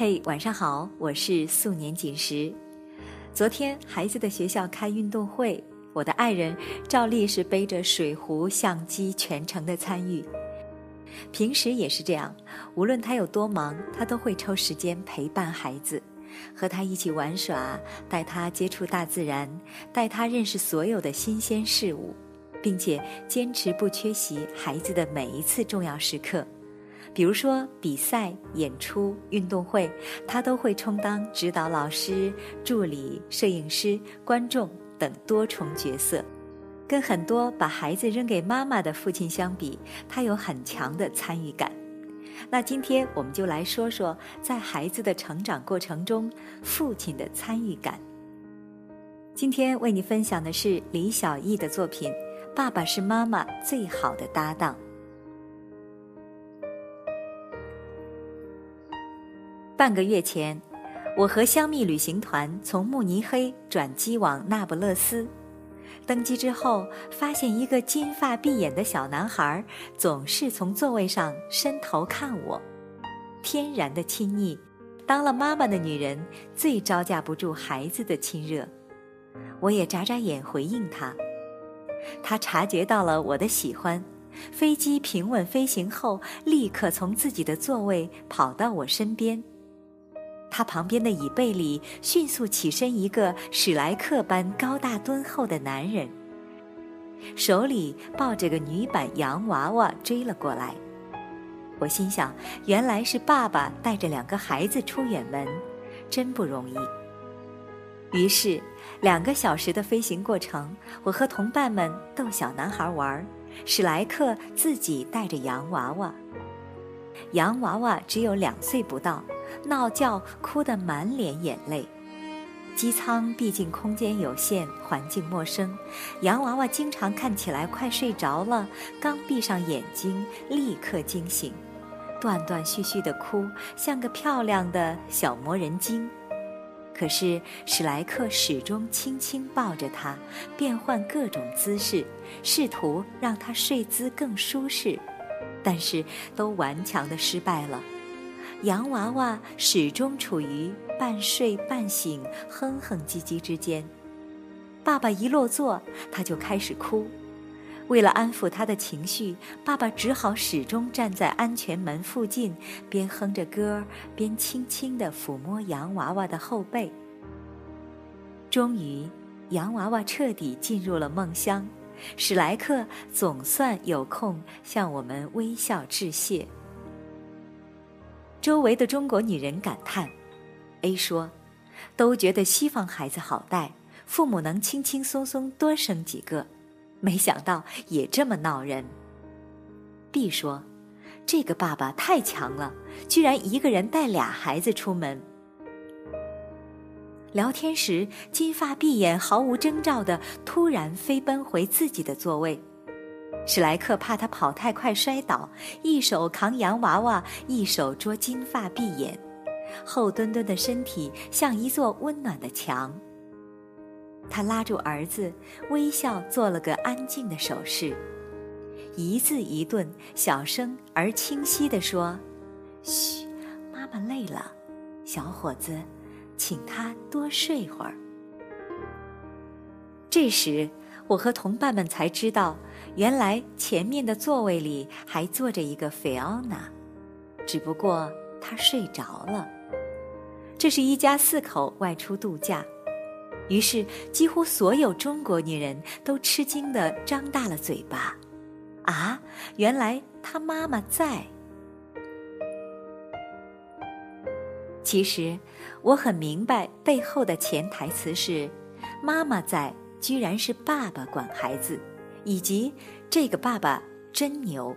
嘿，晚上好，我是素年锦时。昨天孩子的学校开运动会，我的爱人照例是背着水壶、相机全程的参与。平时也是这样，无论他有多忙，他都会抽时间陪伴孩子，和他一起玩耍，带他接触大自然，带他认识所有的新鲜事物，并且坚持不缺席孩子的每一次重要时刻。比如说比赛、演出、运动会，他都会充当指导老师、助理、摄影师、观众等多重角色。跟很多把孩子扔给妈妈的父亲相比，他有很强的参与感。那今天我们就来说说，在孩子的成长过程中，父亲的参与感。今天为你分享的是李小艺的作品《爸爸是妈妈最好的搭档》。半个月前，我和香蜜旅行团从慕尼黑转机往那不勒斯。登机之后，发现一个金发碧眼的小男孩总是从座位上伸头看我，天然的亲昵。当了妈妈的女人最招架不住孩子的亲热，我也眨眨眼回应他。他察觉到了我的喜欢，飞机平稳飞行后，立刻从自己的座位跑到我身边。他旁边的椅背里迅速起身一个史莱克般高大敦厚的男人，手里抱着个女版洋娃娃追了过来。我心想，原来是爸爸带着两个孩子出远门，真不容易。于是，两个小时的飞行过程，我和同伴们逗小男孩玩，史莱克自己带着洋娃娃。洋娃娃只有两岁不到。闹觉，哭得满脸眼泪。机舱毕竟空间有限，环境陌生，洋娃娃经常看起来快睡着了，刚闭上眼睛立刻惊醒，断断续续的哭，像个漂亮的小魔人精。可是史莱克始终轻轻抱着她，变换各种姿势，试图让她睡姿更舒适，但是都顽强的失败了。洋娃娃始终处于半睡半醒、哼哼唧唧之间。爸爸一落座，他就开始哭。为了安抚他的情绪，爸爸只好始终站在安全门附近，边哼着歌，边轻轻地抚摸洋娃娃的后背。终于，洋娃娃彻底进入了梦乡，史莱克总算有空向我们微笑致谢。周围的中国女人感叹：“A 说，都觉得西方孩子好带，父母能轻轻松松多生几个，没想到也这么闹人。”B 说：“这个爸爸太强了，居然一个人带俩孩子出门。”聊天时，金发碧眼、毫无征兆的突然飞奔回自己的座位。史莱克怕他跑太快摔倒，一手扛洋娃娃，一手捉金发碧眼，厚墩墩的身体像一座温暖的墙。他拉住儿子，微笑做了个安静的手势，一字一顿，小声而清晰地说：“嘘，妈妈累了，小伙子，请他多睡会儿。”这时，我和同伴们才知道。原来前面的座位里还坐着一个菲奥娜，只不过她睡着了。这是一家四口外出度假，于是几乎所有中国女人都吃惊地张大了嘴巴。啊，原来她妈妈在。其实我很明白背后的潜台词是：妈妈在，居然是爸爸管孩子。以及这个爸爸真牛。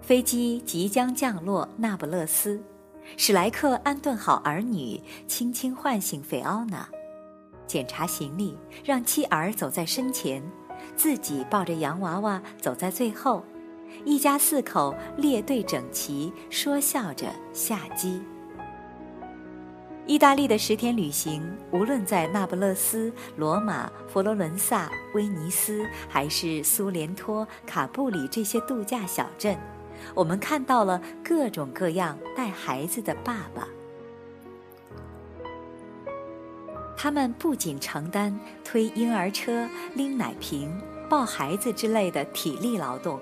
飞机即将降落那不勒斯，史莱克安顿好儿女，轻轻唤醒菲奥娜，检查行李，让妻儿走在身前，自己抱着洋娃娃走在最后，一家四口列队整齐，说笑着下机。意大利的十天旅行，无论在那不勒斯、罗马、佛罗伦萨、威尼斯，还是苏联托、卡布里这些度假小镇，我们看到了各种各样带孩子的爸爸。他们不仅承担推婴儿车、拎奶瓶、抱孩子之类的体力劳动，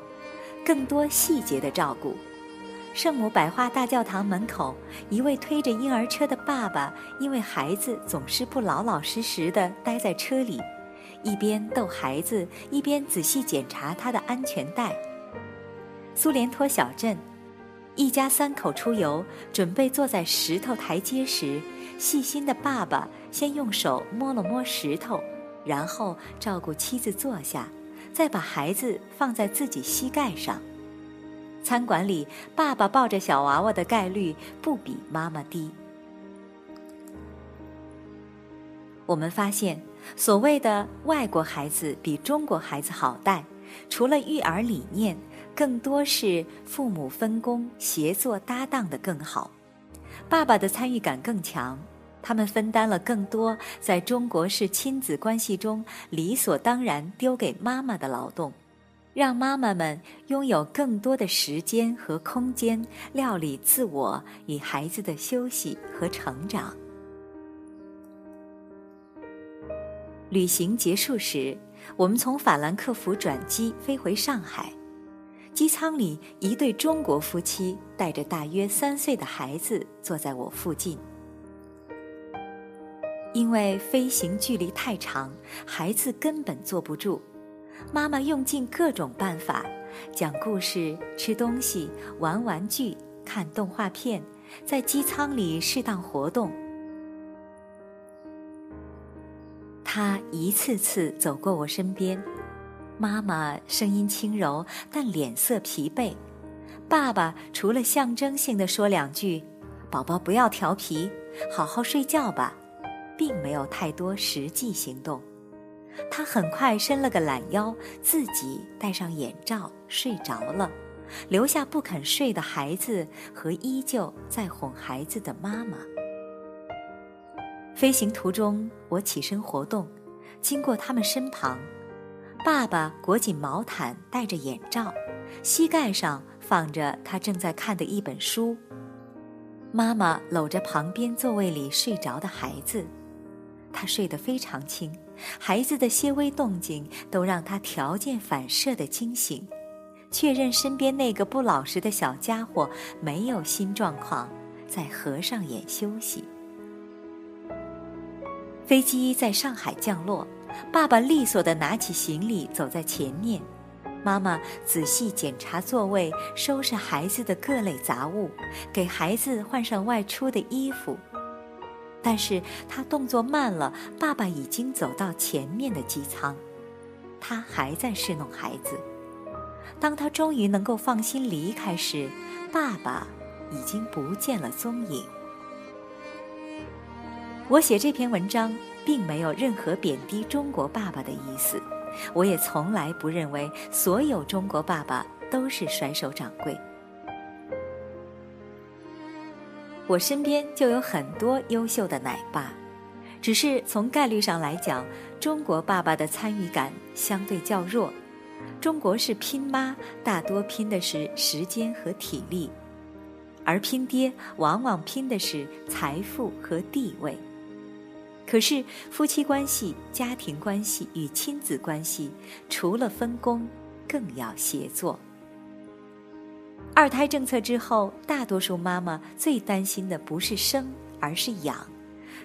更多细节的照顾。圣母百花大教堂门口，一位推着婴儿车的爸爸，因为孩子总是不老老实实的待在车里，一边逗孩子，一边仔细检查他的安全带。苏联托小镇，一家三口出游，准备坐在石头台阶时，细心的爸爸先用手摸了摸石头，然后照顾妻子坐下，再把孩子放在自己膝盖上。餐馆里，爸爸抱着小娃娃的概率不比妈妈低。我们发现，所谓的外国孩子比中国孩子好带，除了育儿理念，更多是父母分工、协作搭档的更好。爸爸的参与感更强，他们分担了更多在中国式亲子关系中理所当然丢给妈妈的劳动。让妈妈们拥有更多的时间和空间料理自我与孩子的休息和成长。旅行结束时，我们从法兰克福转机飞回上海，机舱里一对中国夫妻带着大约三岁的孩子坐在我附近。因为飞行距离太长，孩子根本坐不住。妈妈用尽各种办法，讲故事、吃东西、玩玩具、看动画片，在机舱里适当活动。他一次次走过我身边，妈妈声音轻柔，但脸色疲惫。爸爸除了象征性的说两句“宝宝不要调皮，好好睡觉吧”，并没有太多实际行动。他很快伸了个懒腰，自己戴上眼罩睡着了，留下不肯睡的孩子和依旧在哄孩子的妈妈。飞行途中，我起身活动，经过他们身旁，爸爸裹紧毛毯，戴着眼罩，膝盖上放着他正在看的一本书，妈妈搂着旁边座位里睡着的孩子。他睡得非常轻，孩子的些微动静都让他条件反射的惊醒，确认身边那个不老实的小家伙没有新状况，再合上眼休息。飞机在上海降落，爸爸利索地拿起行李走在前面，妈妈仔细检查座位，收拾孩子的各类杂物，给孩子换上外出的衣服。但是他动作慢了，爸爸已经走到前面的机舱，他还在侍弄孩子。当他终于能够放心离开时，爸爸已经不见了踪影。我写这篇文章并没有任何贬低中国爸爸的意思，我也从来不认为所有中国爸爸都是甩手掌柜。我身边就有很多优秀的奶爸，只是从概率上来讲，中国爸爸的参与感相对较弱。中国是拼妈，大多拼的是时间和体力，而拼爹往往拼的是财富和地位。可是夫妻关系、家庭关系与亲子关系，除了分工，更要协作。二胎政策之后，大多数妈妈最担心的不是生，而是养。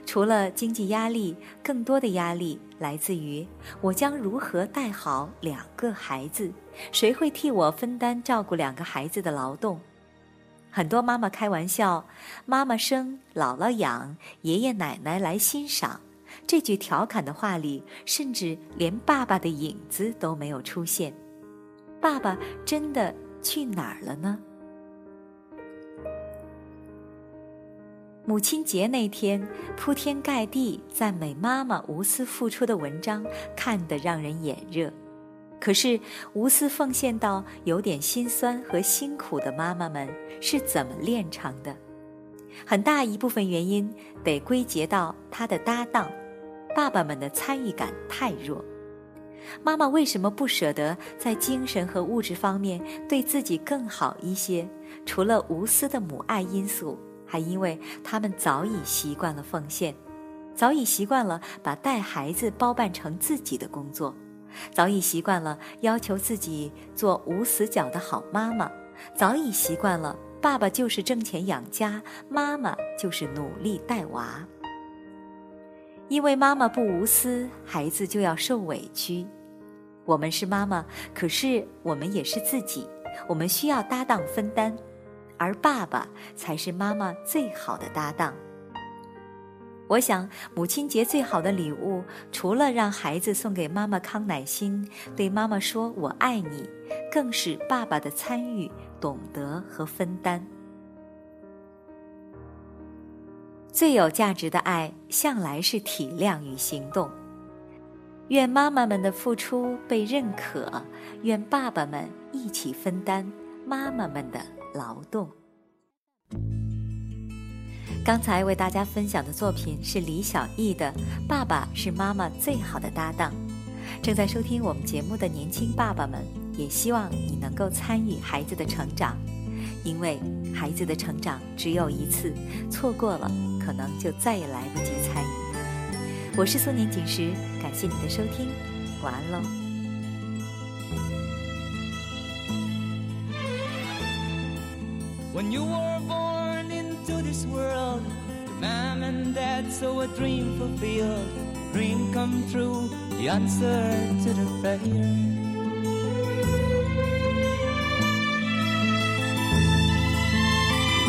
除了经济压力，更多的压力来自于我将如何带好两个孩子，谁会替我分担照顾两个孩子的劳动？很多妈妈开玩笑：“妈妈生，姥姥养，爷爷奶奶来欣赏。”这句调侃的话里，甚至连爸爸的影子都没有出现。爸爸真的。去哪儿了呢？母亲节那天，铺天盖地赞美妈妈无私付出的文章，看得让人眼热。可是，无私奉献到有点心酸和辛苦的妈妈们是怎么练成的？很大一部分原因得归结到他的搭档，爸爸们的参与感太弱。妈妈为什么不舍得在精神和物质方面对自己更好一些？除了无私的母爱因素，还因为他们早已习惯了奉献，早已习惯了把带孩子包办成自己的工作，早已习惯了要求自己做无死角的好妈妈，早已习惯了爸爸就是挣钱养家，妈妈就是努力带娃。因为妈妈不无私，孩子就要受委屈。我们是妈妈，可是我们也是自己，我们需要搭档分担，而爸爸才是妈妈最好的搭档。我想，母亲节最好的礼物，除了让孩子送给妈妈康乃馨，对妈妈说我爱你，更是爸爸的参与、懂得和分担。最有价值的爱，向来是体谅与行动。愿妈妈们的付出被认可，愿爸爸们一起分担妈妈们的劳动。刚才为大家分享的作品是李小艺的《爸爸是妈妈最好的搭档》。正在收听我们节目的年轻爸爸们，也希望你能够参与孩子的成长，因为孩子的成长只有一次，错过了可能就再也来不及参与。我是素年锦时，感谢你的收听，晚安喽。When you were born into this world, your mom and dad saw a dream fulfilled, dream come true, the answer to the prayer.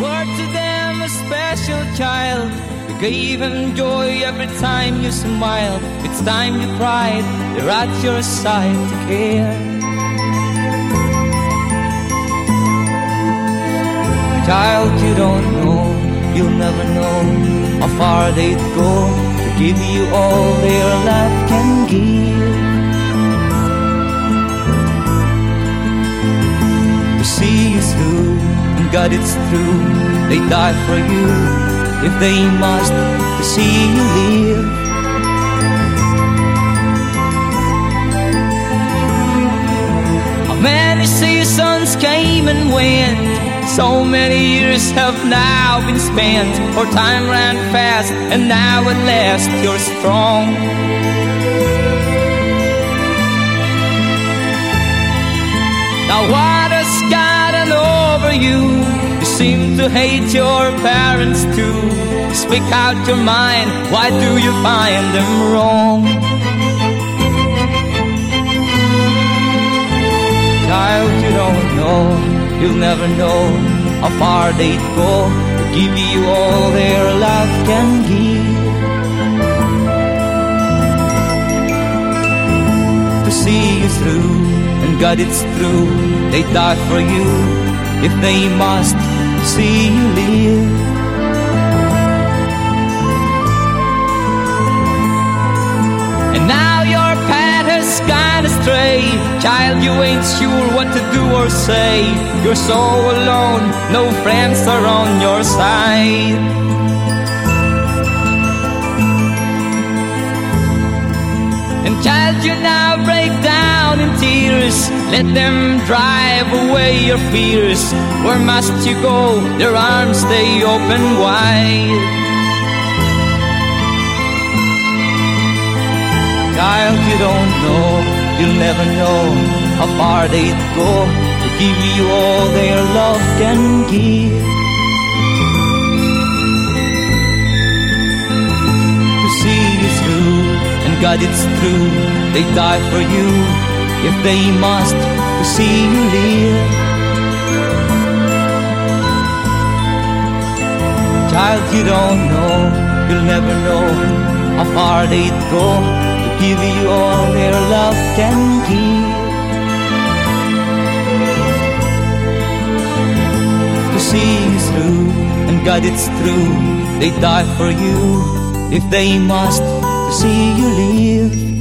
Were to them a special child You gave them joy every time you smiled. It's time you cried, they're at your side to care. Child, you don't know, you'll never know how far they'd go to give you all their love can give. God, it's true, they die for you if they must to see you live. Many seasons came and went? So many years have now been spent. For time ran fast, and now at last you're strong. Now what over you? seem to hate your parents too. Speak out your mind, why do you find them wrong? Child, you don't know, you'll never know how far they'd go to give you all their love can give. To see you through, and God, it's true, they die for you if they must see you live. And now your path has gone astray. Child, you ain't sure what to do or say. You're so alone, no friends are on your side. Child, you now break down in tears. Let them drive away your fears. Where must you go? Their arms stay open wide. Child, you don't know, you'll never know how far they'd go to give you all their love can give. God, it's true, they die for you if they must to see you live. Child, you don't know, you'll never know how far they'd go to give you all their love can give. To see you through, and God, it's true, they die for you if they must see you live.